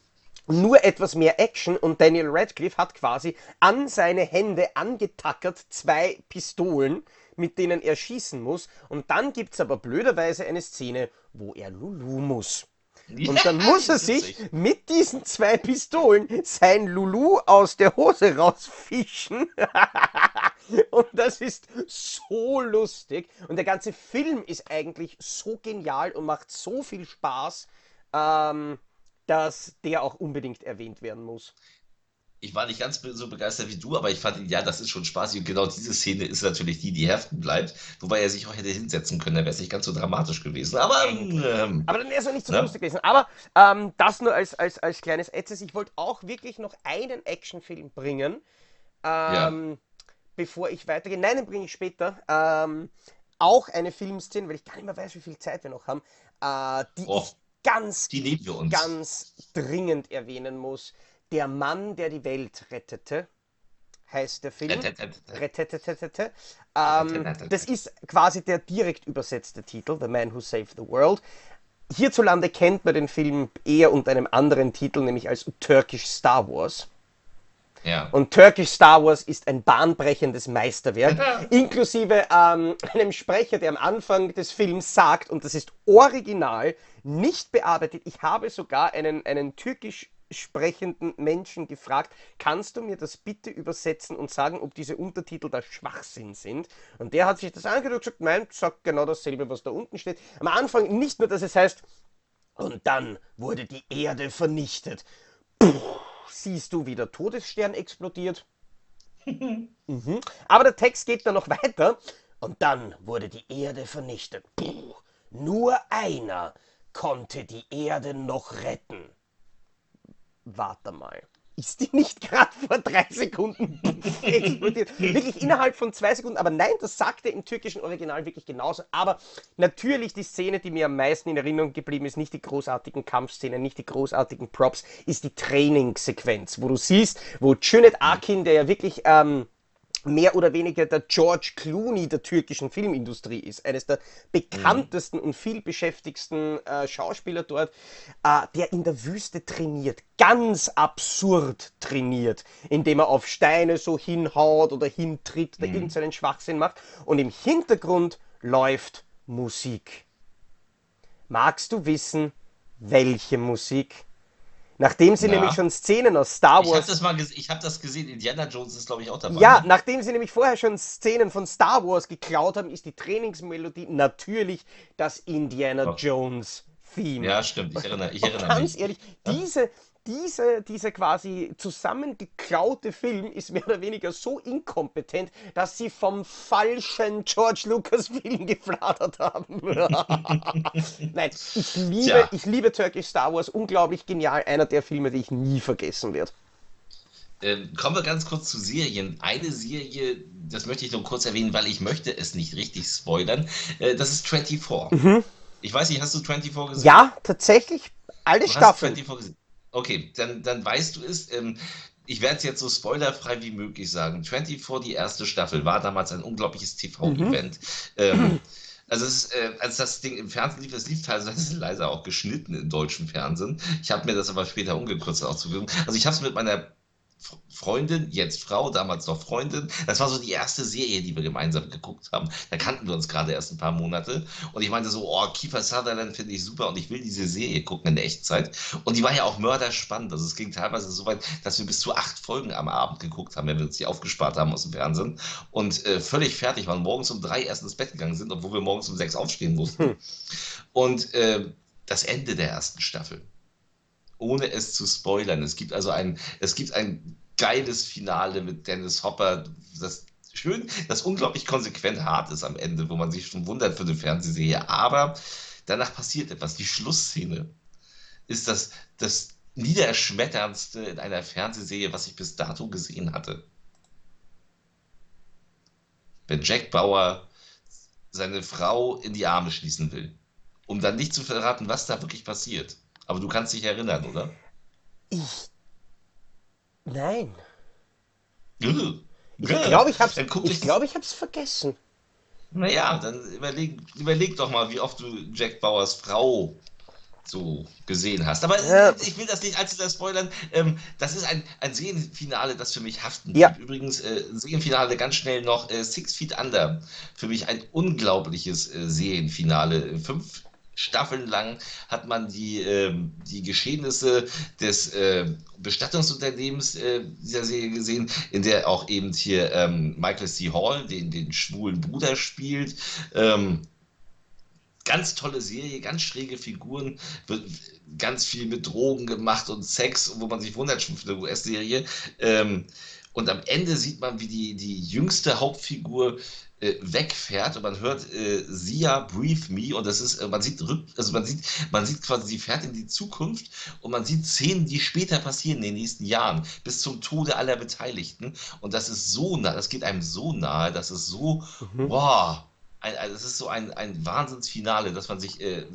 nur etwas mehr Action und Daniel Radcliffe hat quasi an seine Hände angetackert zwei Pistolen, mit denen er schießen muss. Und dann gibt es aber blöderweise eine Szene, wo er Lulu muss. Und dann muss er sich mit diesen zwei Pistolen sein Lulu aus der Hose rausfischen. und das ist so lustig. Und der ganze Film ist eigentlich so genial und macht so viel Spaß, ähm, dass der auch unbedingt erwähnt werden muss ich war nicht ganz so begeistert wie du, aber ich fand, ja, das ist schon spaßig. Und genau diese Szene ist natürlich die, die heften bleibt. Wobei er sich auch hätte hinsetzen können, dann wäre es nicht ganz so dramatisch gewesen. Aber, ähm, aber dann wäre es auch nicht so ne? lustig gewesen. Aber ähm, das nur als, als, als kleines Ätzes. Ich wollte auch wirklich noch einen Actionfilm bringen, ähm, ja. bevor ich weitergehe. Nein, den bringe ich später. Ähm, auch eine Filmszene, weil ich gar nicht mehr weiß, wie viel Zeit wir noch haben, äh, die oh, ich ganz, die ganz dringend erwähnen muss. Der Mann, der die Welt rettete, heißt der Film. Rettetete. Ähm, das ist quasi der direkt übersetzte Titel, The Man Who Saved the World. Hierzulande kennt man den Film eher unter einem anderen Titel, nämlich als Turkish Star Wars. Ja. Und Turkish Star Wars ist ein bahnbrechendes Meisterwerk, inklusive ähm, einem Sprecher, der am Anfang des Films sagt, und das ist original, nicht bearbeitet, ich habe sogar einen, einen türkisch sprechenden Menschen gefragt, kannst du mir das bitte übersetzen und sagen, ob diese Untertitel da Schwachsinn sind? Und der hat sich das angehört und gesagt, nein, sagt genau dasselbe, was da unten steht. Am Anfang nicht nur, dass es heißt, und dann wurde die Erde vernichtet. Puh, siehst du, wie der Todesstern explodiert? mhm. Aber der Text geht dann noch weiter. Und dann wurde die Erde vernichtet. Puh, nur einer konnte die Erde noch retten. Warte mal. Ist die nicht gerade vor drei Sekunden explodiert? Wirklich innerhalb von zwei Sekunden. Aber nein, das sagt er im türkischen Original wirklich genauso. Aber natürlich die Szene, die mir am meisten in Erinnerung geblieben ist, nicht die großartigen Kampfszenen, nicht die großartigen Props, ist die Trainingssequenz, wo du siehst, wo Cüneyt Akin, der ja wirklich ähm, mehr oder weniger der George Clooney der türkischen Filmindustrie ist. Eines der bekanntesten mhm. und vielbeschäftigsten äh, Schauspieler dort, äh, der in der Wüste trainiert. Ganz absurd trainiert, indem er auf Steine so hinhaut oder hintritt oder mhm. irgendeinen Schwachsinn macht. Und im Hintergrund läuft Musik. Magst du wissen, welche Musik? Nachdem sie ja. nämlich schon Szenen aus Star Wars. Ich habe das mal ich hab das gesehen, Indiana Jones ist, glaube ich, auch dabei. Ja, ne? nachdem sie nämlich vorher schon Szenen von Star Wars geklaut haben, ist die Trainingsmelodie natürlich das Indiana oh. Jones Theme. Ja, stimmt, ich erinnere, ich erinnere ganz mich. Ganz ehrlich, diese, diese, diese quasi zusammengeklaute Film ist mehr oder weniger so inkompetent, dass sie vom falschen George Lucas Film gefladert haben. Nein, ich liebe, ich liebe Turkish Star Wars, unglaublich genial, einer der Filme, die ich nie vergessen werde. Ähm, kommen wir ganz kurz zu Serien. Eine Serie, das möchte ich nur kurz erwähnen, weil ich möchte es nicht richtig spoilern. Äh, das ist 24. Mhm. Ich weiß nicht, hast du 24 gesehen? Ja, tatsächlich. Alle Staffeln. Okay, dann, dann weißt du es. Ähm, ich werde es jetzt so spoilerfrei wie möglich sagen. 24, die erste Staffel, war damals ein unglaubliches TV-Event. Mhm. Ähm, also ist, äh, als das Ding im Fernsehen lief, das lief teilweise leider auch geschnitten im deutschen Fernsehen. Ich habe mir das aber später umgekürzt auch zugegeben. Also ich habe es mit meiner Freundin, jetzt Frau, damals noch Freundin. Das war so die erste Serie, die wir gemeinsam geguckt haben. Da kannten wir uns gerade erst ein paar Monate. Und ich meinte so, oh, Kiefer Sutherland finde ich super und ich will diese Serie gucken in der Echtzeit. Und die war ja auch mörderspannend. Also es ging teilweise so weit, dass wir bis zu acht Folgen am Abend geguckt haben, wenn wir uns die aufgespart haben aus dem Fernsehen. Und äh, völlig fertig waren, morgens um drei erst ins Bett gegangen sind, obwohl wir morgens um sechs aufstehen mussten. Hm. Und äh, das Ende der ersten Staffel ohne es zu spoilern. Es gibt also ein, es gibt ein geiles Finale mit Dennis Hopper, das schön, das unglaublich konsequent hart ist am Ende, wo man sich schon wundert für eine Fernsehserie. Aber danach passiert etwas. Die Schlussszene ist das, das niederschmetterndste in einer Fernsehserie, was ich bis dato gesehen hatte. Wenn Jack Bauer seine Frau in die Arme schließen will, um dann nicht zu verraten, was da wirklich passiert. Aber du kannst dich erinnern, oder? Ich. Nein. Ich glaube, ich hab's, ich glaube, ich hab's vergessen. Naja, dann überleg, überleg doch mal, wie oft du Jack Bauers Frau so gesehen hast. Aber ja. ich will das nicht allzu sehr spoilern. Ähm, das ist ein, ein Serienfinale, das für mich haften ja. Übrigens, äh, Serienfinale ganz schnell noch äh, Six Feet Under. Für mich ein unglaubliches äh, Serienfinale. Fünf Staffeln lang hat man die, äh, die Geschehnisse des äh, Bestattungsunternehmens äh, dieser Serie gesehen, in der auch eben hier ähm, Michael C. Hall den, den schwulen Bruder spielt. Ähm, ganz tolle Serie, ganz schräge Figuren, wird ganz viel mit Drogen gemacht und Sex, wo man sich wundert schon für eine US-Serie. Ähm, und am Ende sieht man, wie die, die jüngste Hauptfigur äh, wegfährt und man hört äh, Sia Breathe Me und das ist, äh, man sieht also man sieht, man sieht quasi, sie fährt in die Zukunft und man sieht Szenen, die später passieren in den nächsten Jahren, bis zum Tode aller Beteiligten. Und das ist so nah, das geht einem so nahe, das ist so, mhm. wow, ein, also es ist so ein, ein Wahnsinnsfinale, dass man sich, äh,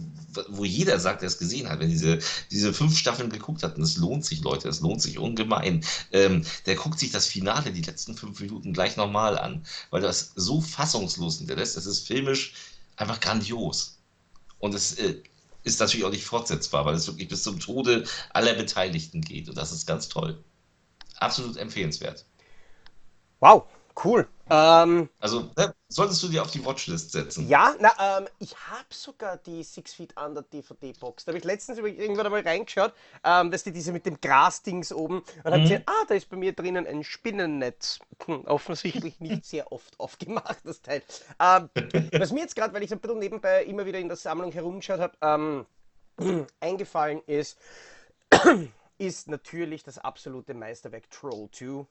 wo jeder sagt, der es gesehen hat, wenn diese, diese fünf Staffeln geguckt hat. Und es lohnt sich, Leute, es lohnt sich ungemein. Ähm, der guckt sich das Finale, die letzten fünf Minuten gleich nochmal an, weil das so fassungslos hinterlässt. Es ist filmisch einfach grandios. Und es äh, ist natürlich auch nicht fortsetzbar, weil es wirklich bis zum Tode aller Beteiligten geht. Und das ist ganz toll. Absolut empfehlenswert. Wow, cool. Ähm, also ne, solltest du dir auf die Watchlist setzen. Ja, na, ähm, ich habe sogar die Six Feet Under DVD-Box. Da habe ich letztens irgendwann einmal reingeschaut, ähm, dass die diese mit dem Gras-Dings oben und mhm. habe gesehen, ah, da ist bei mir drinnen ein Spinnennetz. Hm, offensichtlich nicht sehr oft aufgemacht, das Teil. Ähm, was mir jetzt gerade, weil ich ein bisschen nebenbei immer wieder in der Sammlung herumgeschaut habe, ähm, eingefallen ist, ist natürlich das absolute Meisterwerk Troll 2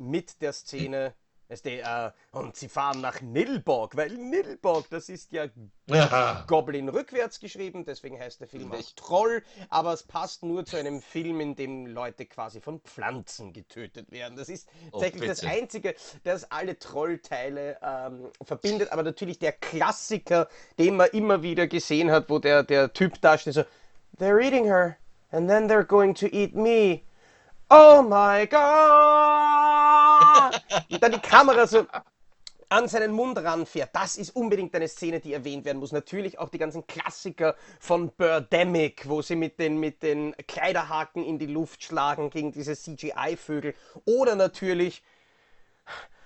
mit der Szene. Weißt du, äh, und sie fahren nach Nilborg, weil Nilborg, das ist ja, ja. Goblin rückwärts geschrieben, deswegen heißt der Film auch Troll, aber es passt nur zu einem Film, in dem Leute quasi von Pflanzen getötet werden. Das ist oh, tatsächlich das Einzige, das alle Trollteile ähm, verbindet, aber natürlich der Klassiker, den man immer wieder gesehen hat, wo der, der Typ da steht so, they're eating her, and then they're going to eat me. Oh my God! Und dann die Kamera so an seinen Mund ranfährt. Das ist unbedingt eine Szene, die erwähnt werden muss. Natürlich auch die ganzen Klassiker von Birdemic, wo sie mit den, mit den Kleiderhaken in die Luft schlagen gegen diese CGI-Vögel. Oder natürlich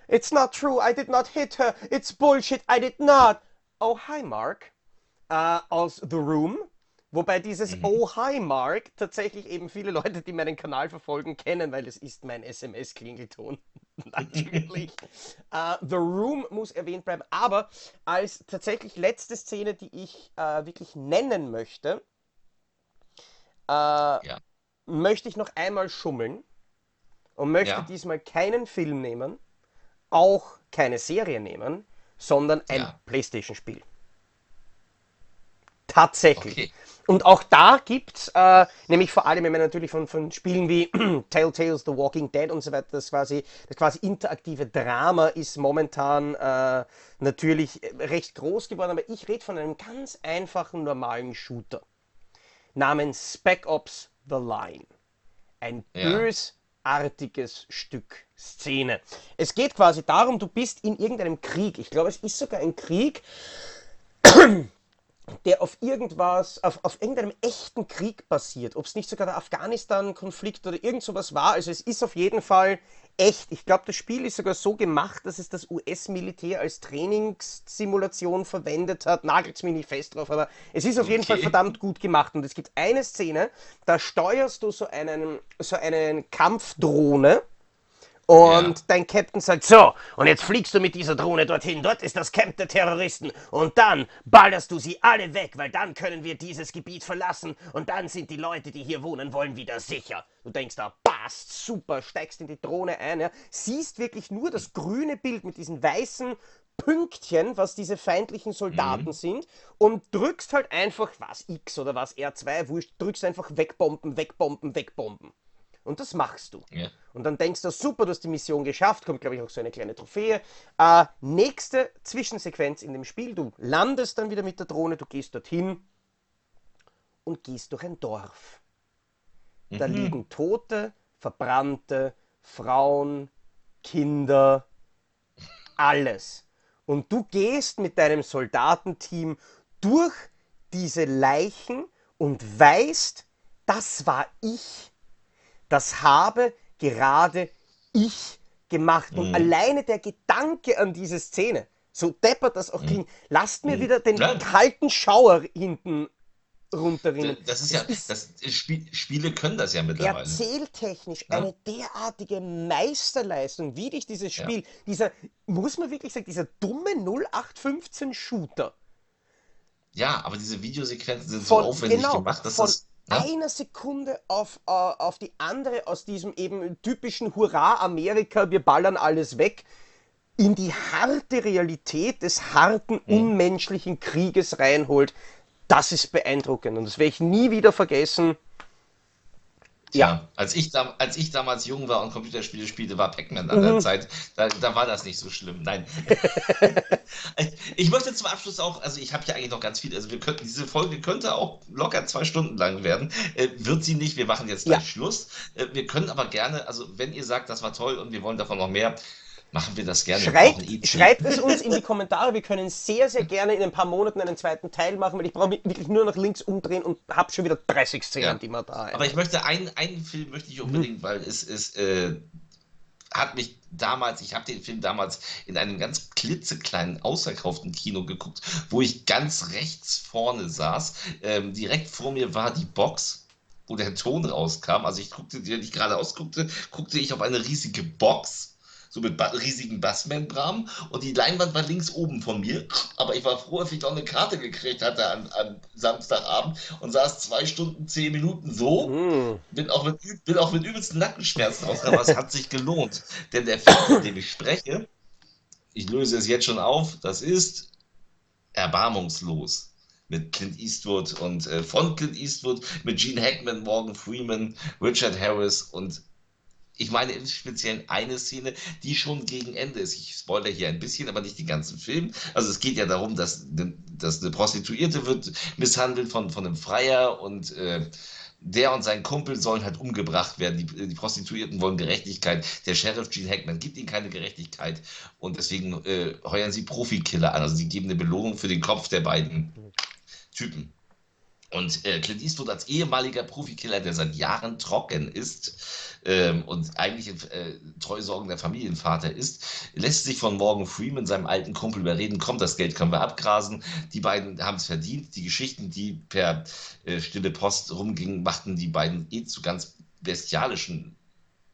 It's not true, I did not hit her. It's bullshit, I did not. Oh, hi, Mark. Uh, aus The Room Wobei dieses mhm. Oh Hi Mark tatsächlich eben viele Leute, die meinen Kanal verfolgen, kennen, weil es ist mein SMS-Klingelton. Natürlich. uh, The Room muss erwähnt bleiben. Aber als tatsächlich letzte Szene, die ich uh, wirklich nennen möchte, uh, ja. möchte ich noch einmal schummeln und möchte ja. diesmal keinen Film nehmen, auch keine Serie nehmen, sondern ein ja. PlayStation-Spiel. Tatsächlich. Okay. Und auch da gibt es, äh, nämlich vor allem, wenn man natürlich von, von Spielen wie Telltales, The Walking Dead und so weiter, das quasi, das quasi interaktive Drama ist momentan äh, natürlich recht groß geworden, aber ich rede von einem ganz einfachen, normalen Shooter namens Spec Ops The Line. Ein ja. bösartiges Stück Szene. Es geht quasi darum, du bist in irgendeinem Krieg. Ich glaube, es ist sogar ein Krieg der auf irgendwas, auf, auf irgendeinem echten Krieg basiert. Ob es nicht sogar der Afghanistan-Konflikt oder irgend sowas war. Also es ist auf jeden Fall echt. Ich glaube, das Spiel ist sogar so gemacht, dass es das US-Militär als Trainingssimulation verwendet hat. Nagelt es mich nicht fest drauf, aber es ist auf okay. jeden Fall verdammt gut gemacht. Und es gibt eine Szene, da steuerst du so einen, so einen Kampfdrohne und ja. dein Captain sagt, so, und jetzt fliegst du mit dieser Drohne dorthin, dort ist das Camp der Terroristen und dann ballerst du sie alle weg, weil dann können wir dieses Gebiet verlassen und dann sind die Leute, die hier wohnen wollen, wieder sicher. Du denkst da, passt, super, steigst in die Drohne ein, ja, siehst wirklich nur das grüne Bild mit diesen weißen Pünktchen, was diese feindlichen Soldaten mhm. sind und drückst halt einfach, was X oder was R2, wurscht, drückst einfach wegbomben, wegbomben, wegbomben. Und das machst du. Ja. Und dann denkst du, super, du hast die Mission geschafft, kommt, glaube ich, auch so eine kleine Trophäe. Äh, nächste Zwischensequenz in dem Spiel, du landest dann wieder mit der Drohne, du gehst dorthin und gehst durch ein Dorf. Mhm. Da liegen tote, verbrannte Frauen, Kinder, alles. Und du gehst mit deinem Soldatenteam durch diese Leichen und weißt, das war ich das habe gerade ich gemacht. Und mhm. alleine der Gedanke an diese Szene, so deppert das auch mhm. klingt, lasst mir mhm. wieder den ja. kalten Schauer hinten runterrinnen. Das ist ja, das, das Spiel, Spiele können das ja mittlerweile. Erzähltechnisch ja. eine derartige Meisterleistung, wie dich dieses Spiel, ja. dieser, muss man wirklich sagen, dieser dumme 0815 Shooter. Ja, aber diese Videosequenzen sind von, so aufwendig genau, gemacht, dass von, das ja? einer Sekunde auf, äh, auf die andere aus diesem eben typischen Hurra Amerika, wir ballern alles weg, in die harte Realität des harten, mhm. unmenschlichen Krieges reinholt, das ist beeindruckend und das werde ich nie wieder vergessen. Ja. Als ich, da, als ich damals jung war und Computerspiele spielte, war Pac-Man an der mhm. Zeit. Da, da, war das nicht so schlimm. Nein. ich möchte zum Abschluss auch, also ich habe ja eigentlich noch ganz viel, also wir könnten, diese Folge könnte auch locker zwei Stunden lang werden. Äh, wird sie nicht, wir machen jetzt gleich ja. Schluss. Äh, wir können aber gerne, also wenn ihr sagt, das war toll und wir wollen davon noch mehr, machen wir das gerne. Schreibt, schreibt es uns in die Kommentare. Wir können sehr, sehr gerne in ein paar Monaten einen zweiten Teil machen, weil ich brauche wirklich nur nach links umdrehen und habe schon wieder 30 Szenen, ja. die man da. Aber ich möchte einen, einen Film möchte ich unbedingt, mhm. weil es ist. Äh, hat mich damals, ich habe den Film damals in einem ganz klitzekleinen, ausverkauften Kino geguckt, wo ich ganz rechts vorne saß. Ähm, direkt vor mir war die Box, wo der Ton rauskam. Also ich guckte, wenn ich gerade ausguckte, guckte ich auf eine riesige Box so mit ba riesigen Bassmembranen und die Leinwand war links oben von mir, aber ich war froh, dass ich noch eine Karte gekriegt hatte am, am Samstagabend und saß zwei Stunden, zehn Minuten so, mm. bin, auch mit, bin auch mit übelsten Nackenschmerzen rausgekommen, aber es hat sich gelohnt, denn der Film, von dem ich spreche, ich löse es jetzt schon auf, das ist erbarmungslos mit Clint Eastwood und äh, von Clint Eastwood mit Gene Hackman, Morgan Freeman, Richard Harris und ich meine im Speziellen eine Szene, die schon gegen Ende ist. Ich spoilere hier ein bisschen, aber nicht den ganzen Film. Also es geht ja darum, dass, dass eine Prostituierte wird misshandelt von, von einem Freier und äh, der und sein Kumpel sollen halt umgebracht werden. Die, die, Prostituierten wollen Gerechtigkeit. Der Sheriff Gene Hackman gibt ihnen keine Gerechtigkeit und deswegen äh, heuern sie Profikiller an. Also sie geben eine Belohnung für den Kopf der beiden Typen. Und äh, Clint Eastwood als ehemaliger Profikiller, der seit Jahren trocken ist ähm, und eigentlich ein äh, treusorgender Familienvater ist, lässt sich von Morgan Freeman, seinem alten Kumpel, überreden, kommt, das Geld können wir abgrasen. Die beiden haben es verdient. Die Geschichten, die per äh, stille Post rumgingen, machten die beiden eh zu ganz bestialischen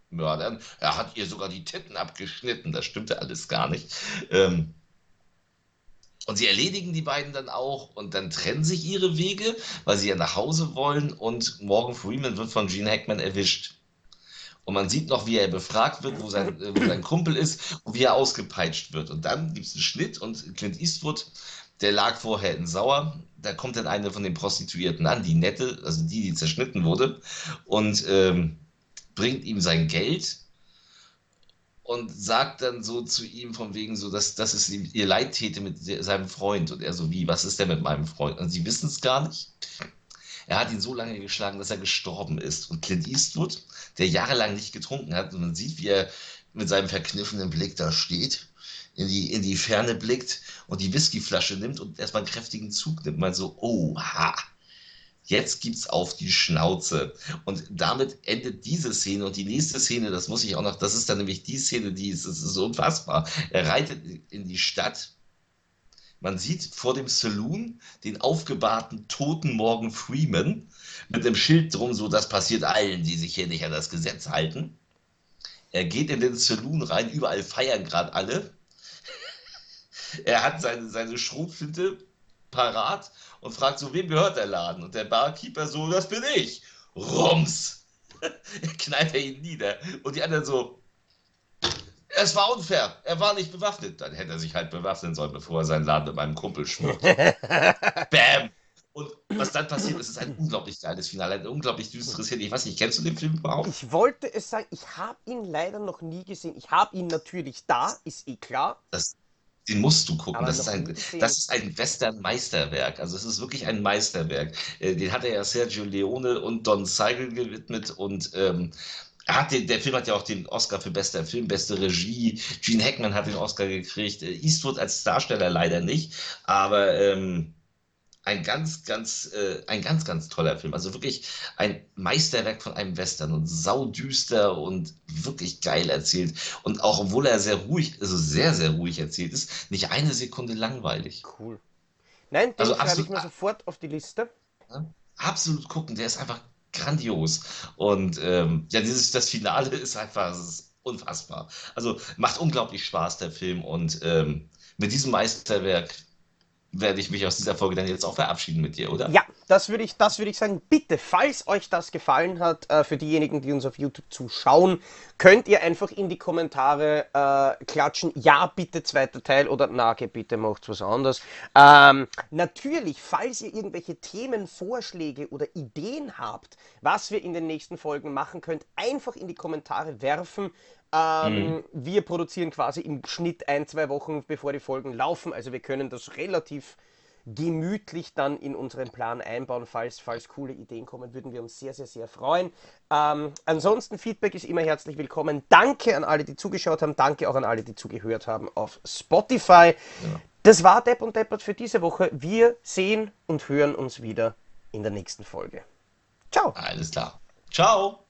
Mördern. Er hat ihr sogar die Titten abgeschnitten. Das stimmte alles gar nicht. Ähm, und sie erledigen die beiden dann auch und dann trennen sich ihre Wege, weil sie ja nach Hause wollen und Morgan Freeman wird von Gene Hackman erwischt. Und man sieht noch, wie er befragt wird, wo sein, äh, wo sein Kumpel ist und wie er ausgepeitscht wird. Und dann gibt es einen Schnitt und Clint Eastwood, der lag vorher in Sauer. Da kommt dann eine von den Prostituierten an, die nette, also die, die zerschnitten wurde, und ähm, bringt ihm sein Geld und sagt dann so zu ihm von wegen so, dass, es ihm ihr leid täte mit seinem Freund. Und er so, wie, was ist denn mit meinem Freund? Und sie wissen es gar nicht. Er hat ihn so lange geschlagen, dass er gestorben ist. Und Clint Eastwood, der jahrelang nicht getrunken hat, und man sieht, wie er mit seinem verkniffenen Blick da steht, in die, in die Ferne blickt und die Whiskyflasche nimmt und erstmal einen kräftigen Zug nimmt. Man so, oha, jetzt gibt's auf die Schnauze. Und damit endet diese Szene und die nächste Szene, das muss ich auch noch, das ist dann nämlich die Szene, die ist, ist so unfassbar. Er reitet in die Stadt. Man sieht vor dem Saloon den aufgebahrten toten Morgan Freeman mit dem Schild drum, so das passiert allen, die sich hier nicht an das Gesetz halten. Er geht in den Saloon rein, überall feiern gerade alle. er hat seine, seine Schrotflinte parat und fragt so, wem gehört der Laden? Und der Barkeeper so, das bin ich. Rums. Knallt er ihn nieder. Und die anderen so, es war unfair, er war nicht bewaffnet. Dann hätte er sich halt bewaffnen sollen, bevor er seinen Laden mit meinem Kumpel schmückt. Bam! Und was dann passiert ist, ist ein unglaublich geiles Finale, ein unglaublich düsteres Hin. Ich weiß nicht, kennst du den Film überhaupt? Ich wollte es sagen, ich habe ihn leider noch nie gesehen. Ich habe ihn natürlich da, ist eh klar. Das den musst du gucken. Das ist, ein, das ist ein Western-Meisterwerk. Also es ist wirklich ein Meisterwerk. Äh, den hat er ja Sergio Leone und Don Seigel gewidmet und ähm, hat den, der Film hat ja auch den Oscar für bester Film, beste Regie. Gene Hackman hat den Oscar gekriegt. Äh, Eastwood als Darsteller leider nicht, aber ähm, ein ganz, ganz, äh, ein ganz, ganz toller Film. Also wirklich ein Meisterwerk von einem Western und saudüster und wirklich geil erzählt. Und auch obwohl er sehr ruhig, also sehr, sehr ruhig erzählt ist, nicht eine Sekunde langweilig. Cool. Nein, den also schreibe ich mir sofort auf die Liste. absolut gucken, der ist einfach grandios. Und ähm, ja, dieses, das Finale ist einfach ist unfassbar. Also macht unglaublich Spaß, der Film. Und ähm, mit diesem Meisterwerk werde ich mich aus dieser Folge dann jetzt auch verabschieden mit dir, oder? Ja, das würde ich, das ich sagen. Bitte, falls euch das gefallen hat, äh, für diejenigen, die uns auf YouTube zuschauen, könnt ihr einfach in die Kommentare äh, klatschen, ja, bitte zweiter Teil oder na, bitte macht was anderes. Ähm, natürlich, falls ihr irgendwelche Themenvorschläge oder Ideen habt, was wir in den nächsten Folgen machen könnt, einfach in die Kommentare werfen. Ähm, mhm. Wir produzieren quasi im Schnitt ein, zwei Wochen, bevor die Folgen laufen. Also wir können das relativ gemütlich dann in unseren Plan einbauen. Falls, falls coole Ideen kommen, würden wir uns sehr, sehr, sehr freuen. Ähm, ansonsten, Feedback ist immer herzlich willkommen. Danke an alle, die zugeschaut haben. Danke auch an alle, die zugehört haben auf Spotify. Ja. Das war Depp und Deppert für diese Woche. Wir sehen und hören uns wieder in der nächsten Folge. Ciao. Alles klar. Ciao.